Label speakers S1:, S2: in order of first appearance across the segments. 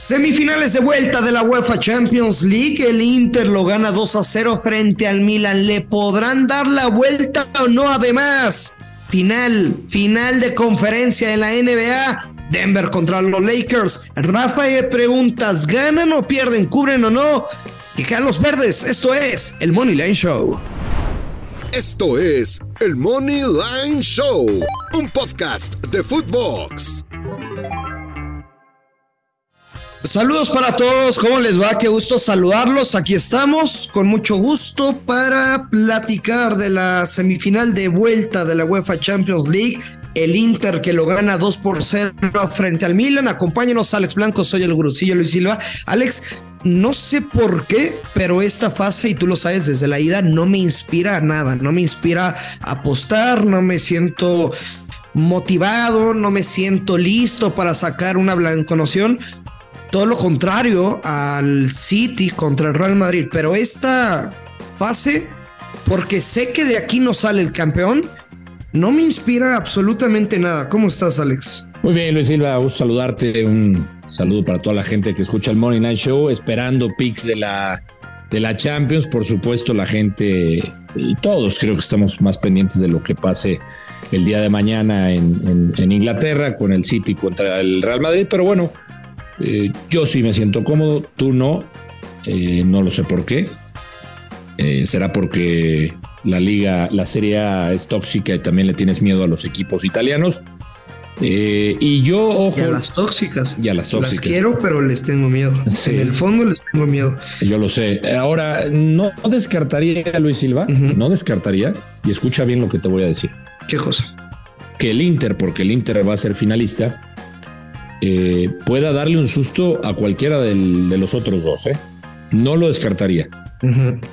S1: Semifinales de vuelta de la UEFA Champions League. El Inter lo gana 2 a 0 frente al Milan. ¿Le podrán dar la vuelta o no? Además, final, final de conferencia de la NBA. Denver contra los Lakers. Rafael preguntas, ¿ganan o pierden? ¿Cubren o no? Quedan los verdes. Esto es el Money Line Show.
S2: Esto es el Money Line Show, un podcast de Footbox.
S1: Saludos para todos, ¿cómo les va? Qué gusto saludarlos. Aquí estamos con mucho gusto para platicar de la semifinal de vuelta de la UEFA Champions League. El Inter que lo gana 2 por 0 frente al Milan. Acompáñenos, Alex Blanco, soy el gurucillo Luis Silva. Alex, no sé por qué, pero esta fase, y tú lo sabes desde la ida, no me inspira nada. No me inspira apostar, no me siento motivado, no me siento listo para sacar una blanconoción todo lo contrario al City contra el Real Madrid. Pero esta fase, porque sé que de aquí no sale el campeón, no me inspira absolutamente nada. ¿Cómo estás, Alex?
S3: Muy bien, Luis Silva, gusto saludarte. Un saludo para toda la gente que escucha el Morning Night Show, esperando picks de la, de la Champions. Por supuesto, la gente y todos creo que estamos más pendientes de lo que pase el día de mañana en, en Inglaterra con el City contra el Real Madrid. Pero bueno, eh, yo sí me siento cómodo, tú no. Eh, no lo sé por qué. Eh, será porque la liga, la Serie A es tóxica y también le tienes miedo a los equipos italianos. y yo, ojo.
S1: Y a las tóxicas.
S3: Y a las tóxicas.
S1: Las quiero, pero les tengo miedo. En el fondo les tengo miedo.
S3: Yo lo sé. Ahora, no, descartaría a Luis Silva, no descartaría, y escucha bien lo que te voy a decir.
S1: ¿Qué cosa?
S3: Que el Inter, porque el Inter va a ser finalista, eh, pueda darle un susto a cualquiera de los otros dos. ¿eh? No lo descartaría.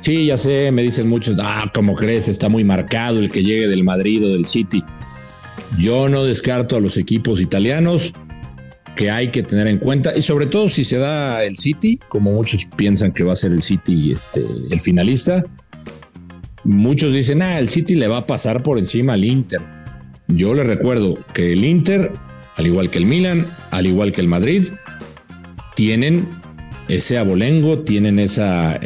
S3: Sí, ya sé, me dicen muchos, ah, como crees, está muy marcado el que llegue del Madrid o del City. Yo no descarto a los equipos italianos que hay que tener en cuenta y sobre todo si se da el City, como muchos piensan que va a ser el City este, el finalista. Muchos dicen, ah, el City le va a pasar por encima al Inter. Yo le recuerdo que el Inter al igual que el Milan, al igual que el Madrid, tienen ese abolengo, tienen esa,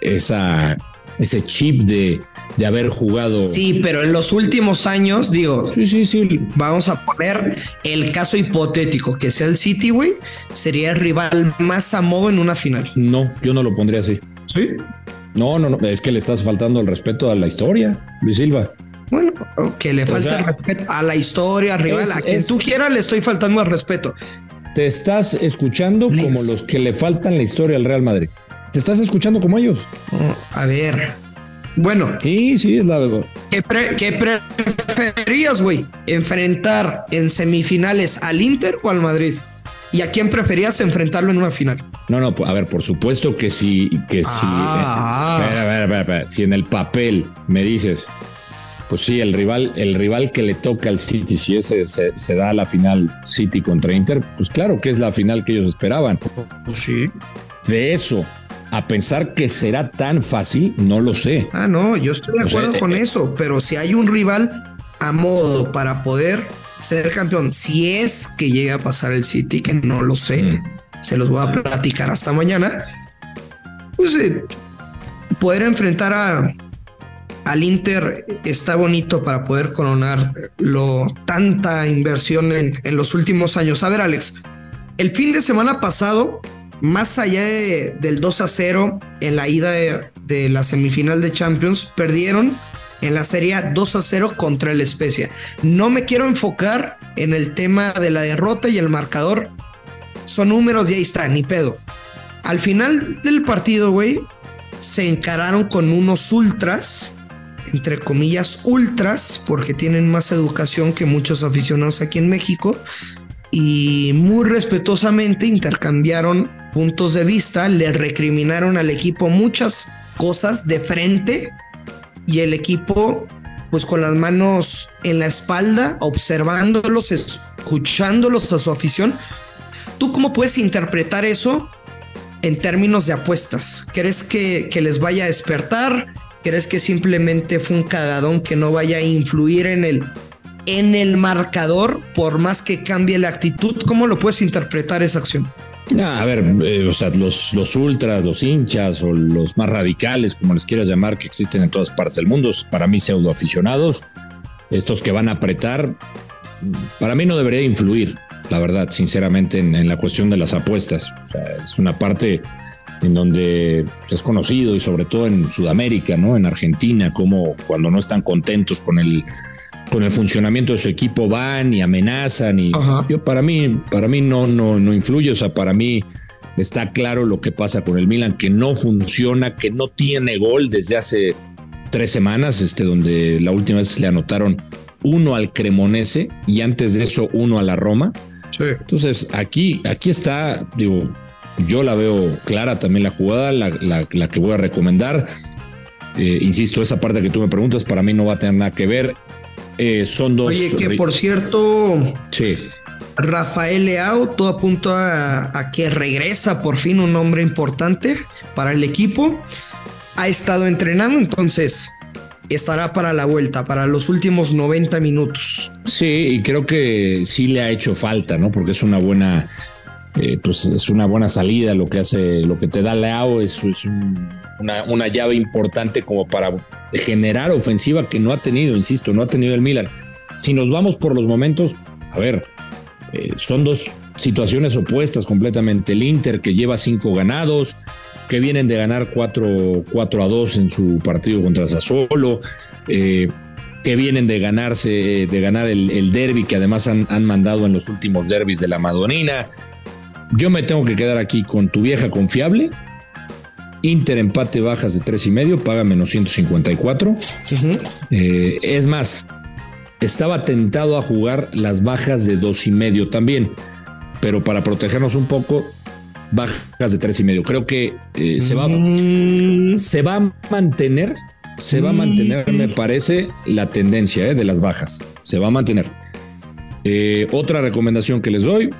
S3: esa, ese chip de, de haber jugado.
S1: Sí, pero en los últimos años, digo,
S3: sí, sí, sí.
S1: Vamos a poner el caso hipotético, que sea el City, güey, sería el rival más a modo en una final.
S3: No, yo no lo pondría así.
S1: Sí.
S3: No, no, no, es que le estás faltando el respeto a la historia, Luis Silva.
S1: Bueno, que le falta el respeto a la historia, rival, a quien tú quieras le estoy faltando el respeto.
S3: Te estás escuchando como los que le faltan la historia al Real Madrid. Te estás escuchando como ellos.
S1: a ver. Bueno.
S3: Sí, sí, es la verdad.
S1: ¿Qué, preferías, güey? ¿Enfrentar en semifinales al Inter o al Madrid? ¿Y a quién preferías enfrentarlo en una final?
S3: No, no, a ver, por supuesto que sí, que sí.
S1: Ah.
S3: a ver, a ver, Si en el papel me dices, pues sí, el rival, el rival que le toca al City, si ese se, da a la final City contra Inter, pues claro que es la final que ellos esperaban.
S1: Pues sí.
S3: De eso a pensar que será tan fácil, no lo sé.
S1: Ah, no, yo estoy de acuerdo con eh, eso, pero si hay un rival a modo para poder ser campeón, si es que llega a pasar el City, que no lo sé, mm. se los voy a platicar hasta mañana, pues eh, poder enfrentar a al Inter está bonito para poder coronar lo tanta inversión en, los últimos años. A ver, Alex, el fin de semana pasado, más allá del 2 a 0 en la ida de, la semifinal de Champions, perdieron en la serie 2 a 0 contra el Especia. No me quiero enfocar en el tema de la derrota y el marcador. Son números y ahí está, ni pedo. Al final del partido, güey, se encararon con unos ultras entre comillas, ultras, porque tienen más educación que muchos aficionados aquí en México, y muy respetuosamente intercambiaron puntos de vista, le recriminaron al equipo muchas cosas de frente y el equipo pues con las manos en la espalda, observándolos, escuchándolos a su afición. ¿Tú cómo puedes interpretar eso en términos de apuestas? ¿Crees que, que les vaya a despertar? ¿Crees que simplemente fue un cagadón que no vaya a influir en el, en el marcador por más que cambie la actitud? ¿Cómo lo puedes interpretar esa acción?
S3: a ver, eh, o sea, los, los ultras, los hinchas o los más radicales, como les quieras llamar, que existen en todas partes del mundo, para mí pseudo aficionados, estos que van a apretar, para mí no debería influir, la verdad, sinceramente, en, la cuestión de las apuestas. Es una parte en donde es conocido y sobre todo en Sudamérica, ¿no? En Argentina, como cuando no están contentos con el con el funcionamiento de su equipo van y amenazan y yo para mí para mí no no no influye, o sea, para mí está claro lo que pasa con el Milan que no funciona, que no tiene gol desde hace tres semanas, este donde la última vez le anotaron uno al Cremonese y antes de eso uno a la Roma. Entonces aquí aquí está, digo, yo la veo clara también la jugada, la, que voy a recomendar. Eh, insisto, esa parte que tú me preguntas para mí no va a tener nada que ver. Eh, son dos.
S1: Oye, que por cierto. Sí. Rafael Leao, todo apunta a, que regresa por fin un hombre importante para el equipo. Ha estado entrenando, entonces estará para la vuelta, para los últimos 90 minutos.
S3: Sí, y creo que sí le ha hecho falta, ¿no? Porque es una buena eh, pues es una buena salida lo que hace, lo que te da Leao es, una, llave importante como para generar ofensiva que no ha tenido, insisto, no ha tenido el Milan. Si nos vamos por los momentos, a ver, eh, son dos situaciones opuestas completamente. El Inter que lleva cinco ganados, que vienen de ganar 4, a 2 en su partido contra Sassuolo, eh, que vienen de ganarse, de ganar el, derby que además han, han, mandado en los últimos derbis de la Madonina, yo me tengo que quedar aquí con tu vieja confiable. Inter empate bajas de tres y medio, paga menos 154. Eh, es más, estaba tentado a jugar las bajas de dos y medio también, pero para protegernos un poco, bajas de tres y medio. Creo que eh, se, va, mm. se va a mantener, se va a mantener, me mm. parece, la tendencia eh, de las bajas. Se va a mantener. otra recomendación que les doy,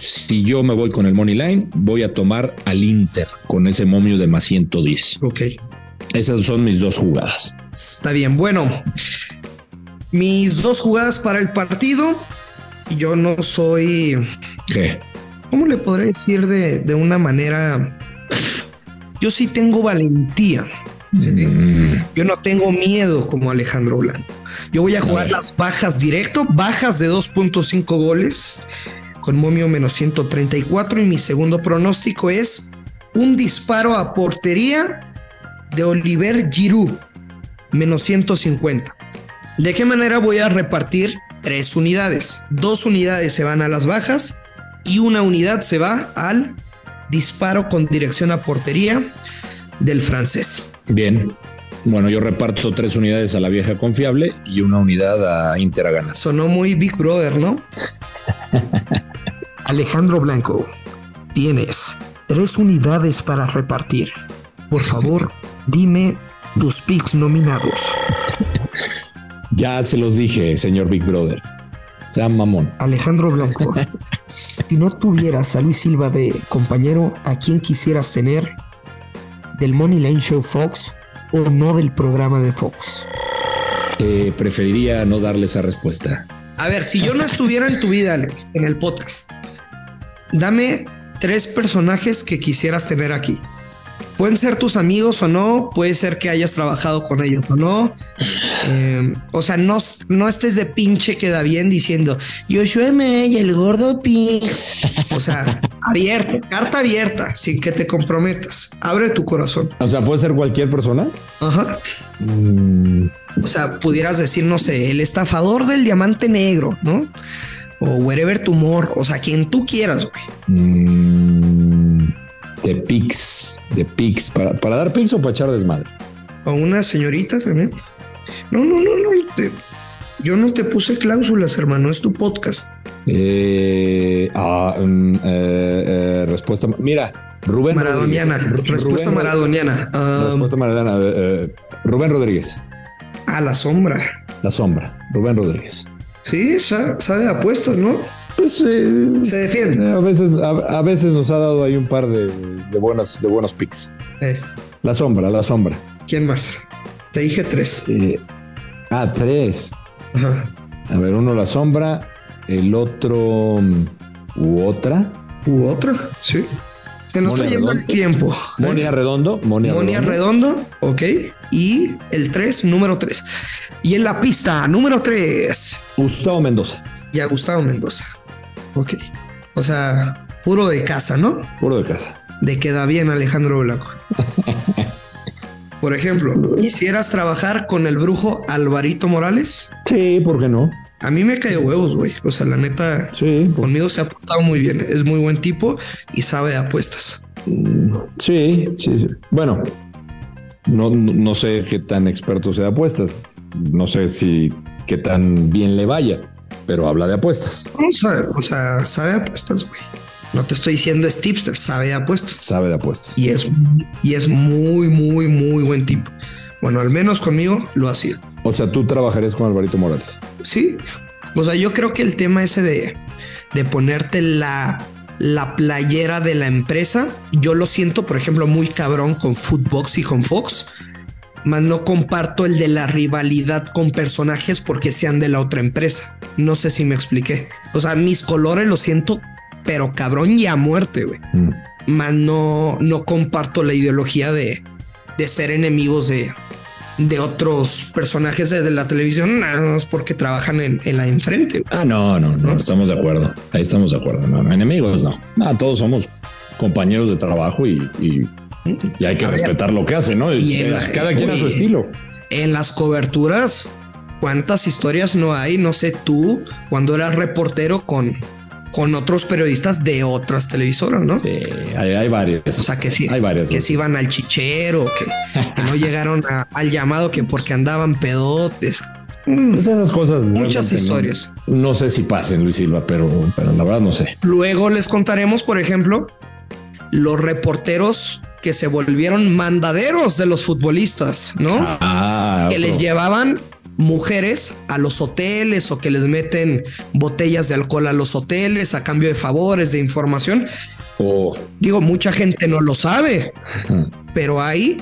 S3: si yo me voy con el Money Line, voy a tomar al Inter con ese momio de más 110.
S1: Ok.
S3: Esas son mis dos jugadas.
S1: Está bien. Bueno, mis dos jugadas para el partido. Yo no soy.
S3: ¿Qué?
S1: ¿Cómo le podré decir de, una manera? Yo sí tengo valentía. Mm. Yo no tengo miedo como Alejandro Blanco. Yo voy a jugar las bajas directo, bajas de 2.5 goles con momio menos 134 y mi segundo pronóstico es un disparo a portería de Oliver Giroud, menos 150. ¿De qué manera voy a repartir tres unidades? Dos unidades se van a las bajas y una unidad se va al disparo con dirección a portería del francés.
S3: Bien. Bueno, yo reparto tres unidades a la vieja confiable y una unidad a Inter a ganar.
S1: Sonó muy Big Brother, ¿no? Alejandro Blanco, tienes tres unidades para repartir. Por favor, dime tus picks nominados.
S3: Ya se los dije, señor Big Brother. Sean mamón.
S1: Alejandro Blanco, si no tuvieras a Luis Silva de compañero, ¿a quién quisieras tener? ¿Del Money Line Show Fox o no del programa de Fox?
S3: Eh, preferiría no darle esa respuesta.
S1: A ver, si yo no estuviera en tu vida, Alex, en el podcast, dame tres personajes que quisieras tener aquí. Pueden ser tus amigos o no, puede ser que hayas trabajado con ellos o no. Em, o sea, no, no estés de pinche queda bien diciendo yo M y el gordo Pix. O sea, abierto, carta abierta, sin que te comprometas. Abre tu corazón.
S3: O sea, puede ser cualquier persona.
S1: Ajá. Mm. O sea, pudieras decir, no sé, el estafador del diamante negro, ¿no? O Wherever Tumor, o sea, quien tú quieras, güey.
S3: Mm, de Pix, de Pix, ¿Para, ¿para, dar Pix o para echar desmadre?
S1: O una señorita también. No, no, no, no. yo no te puse cláusulas, hermano, es tu podcast.
S3: Eh, ah, mm, eh, eh, respuesta. Mira, Rubén.
S1: Maradoniana. respuesta maradoniana.
S3: respuesta maradoniana. Rubén Rodríguez.
S1: Ah, la sombra.
S3: La sombra. Rubén Rodríguez.
S1: Sí, sabe de apuestas, ¿no?
S3: Pues eh,
S1: se defiende.
S3: A veces, a, veces nos ha dado ahí un par de, buenas, de buenos picks.
S1: Eh.
S3: La sombra, la sombra.
S1: ¿Quién más? Te dije tres.
S3: Eh, ah, tres.
S1: Ajá.
S3: A ver, uno la sombra, el otro mm, u otra.
S1: u otra, sí. Se nos está yendo el tiempo.
S3: Monia Redondo.
S1: Monia, Redondo. ok. Y el 3, número 3. Y en la pista, número 3.
S3: Gustavo Mendoza.
S1: Ya, Gustavo Mendoza. Ok. O sea, puro de casa, ¿no?
S3: Puro de casa.
S1: De queda bien Alejandro Blanco. Por ejemplo, ¿quisieras trabajar con el brujo Alvarito Morales?
S3: Sí, ¿por qué no?
S1: A mí me cae huevos, güey. O sea, la neta,
S3: sí,
S1: conmigo se ha portado muy bien. Es muy buen tipo y sabe de apuestas.
S3: Sí, sí, sí. Bueno, no, no sé qué tan experto sea de apuestas. No sé si qué tan bien le vaya, pero habla de apuestas.
S1: O sea, o sea sabe apuestas, güey. No te estoy diciendo es tipster, sabe de apuestas.
S3: Sabe de apuestas.
S1: Y es, y es muy, muy, muy buen tipo. Bueno, al menos conmigo lo ha sido.
S3: O sea, tú trabajarías con Alvarito Morales.
S1: Sí. O sea, yo creo que el tema ese de, de ponerte la, la playera de la empresa, yo lo siento, por ejemplo, muy cabrón con Footbox y con Fox. Más no comparto el de la rivalidad con personajes porque sean de la otra empresa. No sé si me expliqué. O sea, mis colores lo siento pero cabrón y a muerte, güey. Mm. Más no, no comparto la ideología de, de ser enemigos de, de otros personajes de, la televisión, nada más porque trabajan en, la enfrente.
S3: Ah, no, no, no, estamos de acuerdo. Ahí estamos de acuerdo. No, no enemigos, no. no. todos somos compañeros de trabajo y, y, hay que respetar lo que hacen, ¿no? cada quien a su estilo.
S1: En las coberturas, ¿cuántas historias no hay? No sé, tú, cuando eras reportero con con otros periodistas de otras televisoras, ¿no?
S3: Sí, hay, varios.
S1: O sea, que sí, hay varios. Que se iban al chichero, que, no llegaron al llamado que porque andaban pedotes.
S3: Mm. Pues esas cosas.
S1: Muchas historias.
S3: No, sé si pasen, Luis Silva, pero, pero la verdad no sé.
S1: Luego les contaremos, por ejemplo, los reporteros que se volvieron mandaderos de los futbolistas, ¿no? Ah, que les llevaban mujeres a los hoteles o que les meten botellas de alcohol a los hoteles a cambio de favores, de información.
S3: o
S1: Digo, mucha gente no lo sabe, pero hay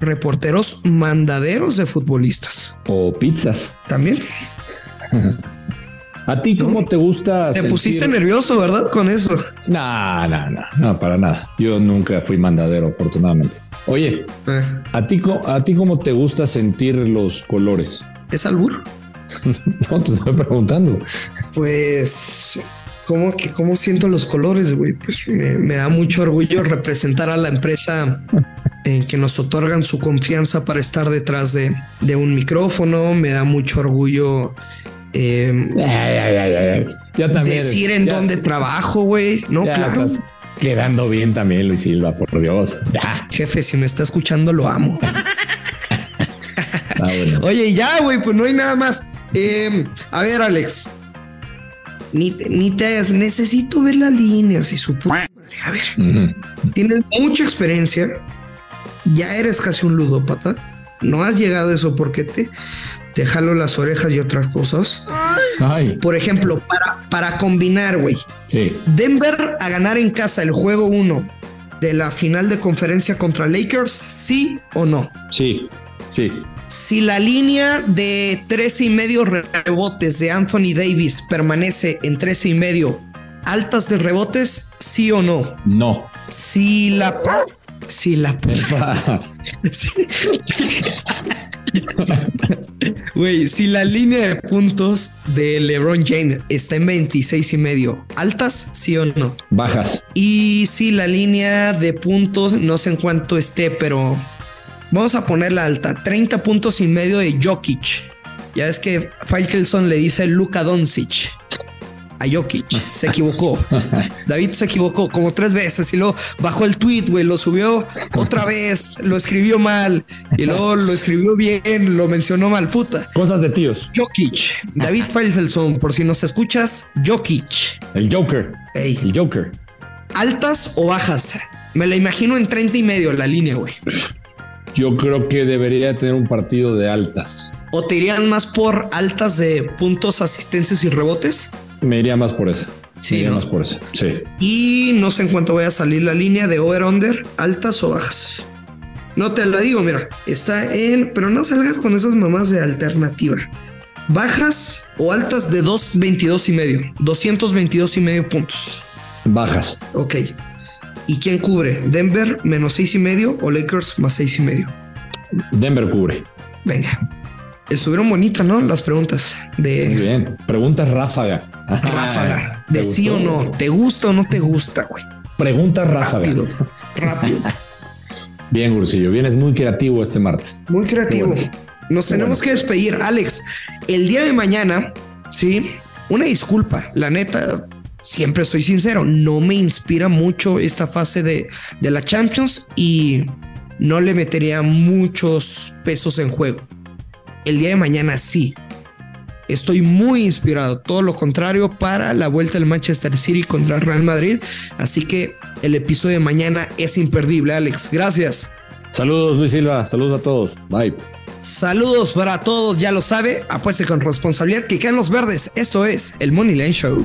S1: reporteros mandaderos de futbolistas.
S3: O pizzas.
S1: También.
S3: ¿A ti cómo te gusta?
S1: Te pusiste nervioso, ¿verdad? Con eso.
S3: No, no, no, no, para nada. Yo nunca fui mandadero, afortunadamente. Oye, eh. ¿a, ti, ¿a ti cómo te gusta sentir los colores?
S1: ¿Es albur?
S3: no, te estoy preguntando.
S1: Pues, ¿cómo, que, cómo siento los colores, güey? Pues me, da mucho orgullo representar a la empresa en que nos otorgan su confianza para estar detrás de, un micrófono. Me da mucho orgullo em,
S3: ya también
S1: decir en dónde trabajo, güey. No, claro.
S3: Quedando bien también, Luis Silva, por Dios.
S1: Jefe, si me está escuchando, lo amo. Ah, Oye, ya, güey, pues no hay nada más. Em, a ver, Alex. Ni, ni te necesito ver las líneas y su A ver, tienes mucha experiencia. Ya eres casi un ludópata. No has llegado a eso porque te, te jalo las orejas y otras cosas. Por ejemplo, para, para combinar, güey. Denver a ganar en casa el juego 1 de la final de conferencia contra Lakers, sí o no?
S3: Sí, sí.
S1: Si la línea de 13 y medio rebotes de Anthony Davis permanece en 13 y medio, altas de rebotes, sí o no?
S3: No.
S1: Si la si la Güey, si la línea de puntos de LeBron James está en 26 y medio, altas, sí o no?
S3: Bajas.
S1: Y si la línea de puntos, no sé en cuánto esté, pero Vamos a ponerla alta. 30 puntos y medio de Jokic. Ya es que Faitelson le dice Luka Doncic a Jokic. Se equivocó. David se equivocó como tres veces y luego bajó el tweet, güey, lo subió otra vez, lo escribió mal y luego lo escribió bien, lo mencionó mal, puta.
S3: Cosas de tíos.
S1: Jokic. David Faitelson, por si nos escuchas, Jokic.
S3: El Joker. El Joker.
S1: ¿Altas o bajas? Me la imagino en 30 y medio la línea, güey.
S3: Yo creo que debería tener un partido de altas.
S1: ¿O te irían más por altas de puntos, asistencias y rebotes?
S3: Me iría más por eso.
S1: Sí,
S3: ¿no? más por eso. Sí.
S1: Y no sé en cuánto voy a salir la línea de over-under, altas o bajas. No te la digo, mira, está en, pero no salgas con esas mamás de alternativa. Bajas o altas de 222 y medio, 222 y medio puntos.
S3: Bajas.
S1: Ok. ¿Y quién cubre? ¿Denver menos seis y medio o Lakers más seis y medio?
S3: Denver cubre.
S1: Venga. Estuvieron bonitas, ¿no? Las preguntas de.
S3: Muy bien. Preguntas ráfaga.
S1: Ráfaga. De sí o no. ¿Te gusta o no te gusta, güey?
S3: Preguntas ráfaga.
S1: Rápido. Rápido.
S3: Bien, Gursillo. Vienes muy creativo este martes.
S1: Muy creativo. Nos tenemos que despedir. Alex, el día de mañana, sí, una disculpa. La neta, siempre soy sincero, no me inspira mucho esta fase de, de la Champions y no le metería muchos pesos en juego. El día de mañana sí. Estoy muy inspirado, todo lo contrario para la vuelta del Manchester City contra el Real Madrid. Así que el episodio de mañana es imperdible, Alex. Gracias.
S3: Saludos, Luis Silva. Saludos a todos. Bye.
S1: Saludos para todos, ya lo sabe. Apueste con responsabilidad que caen los verdes. Esto es el Money Line Show.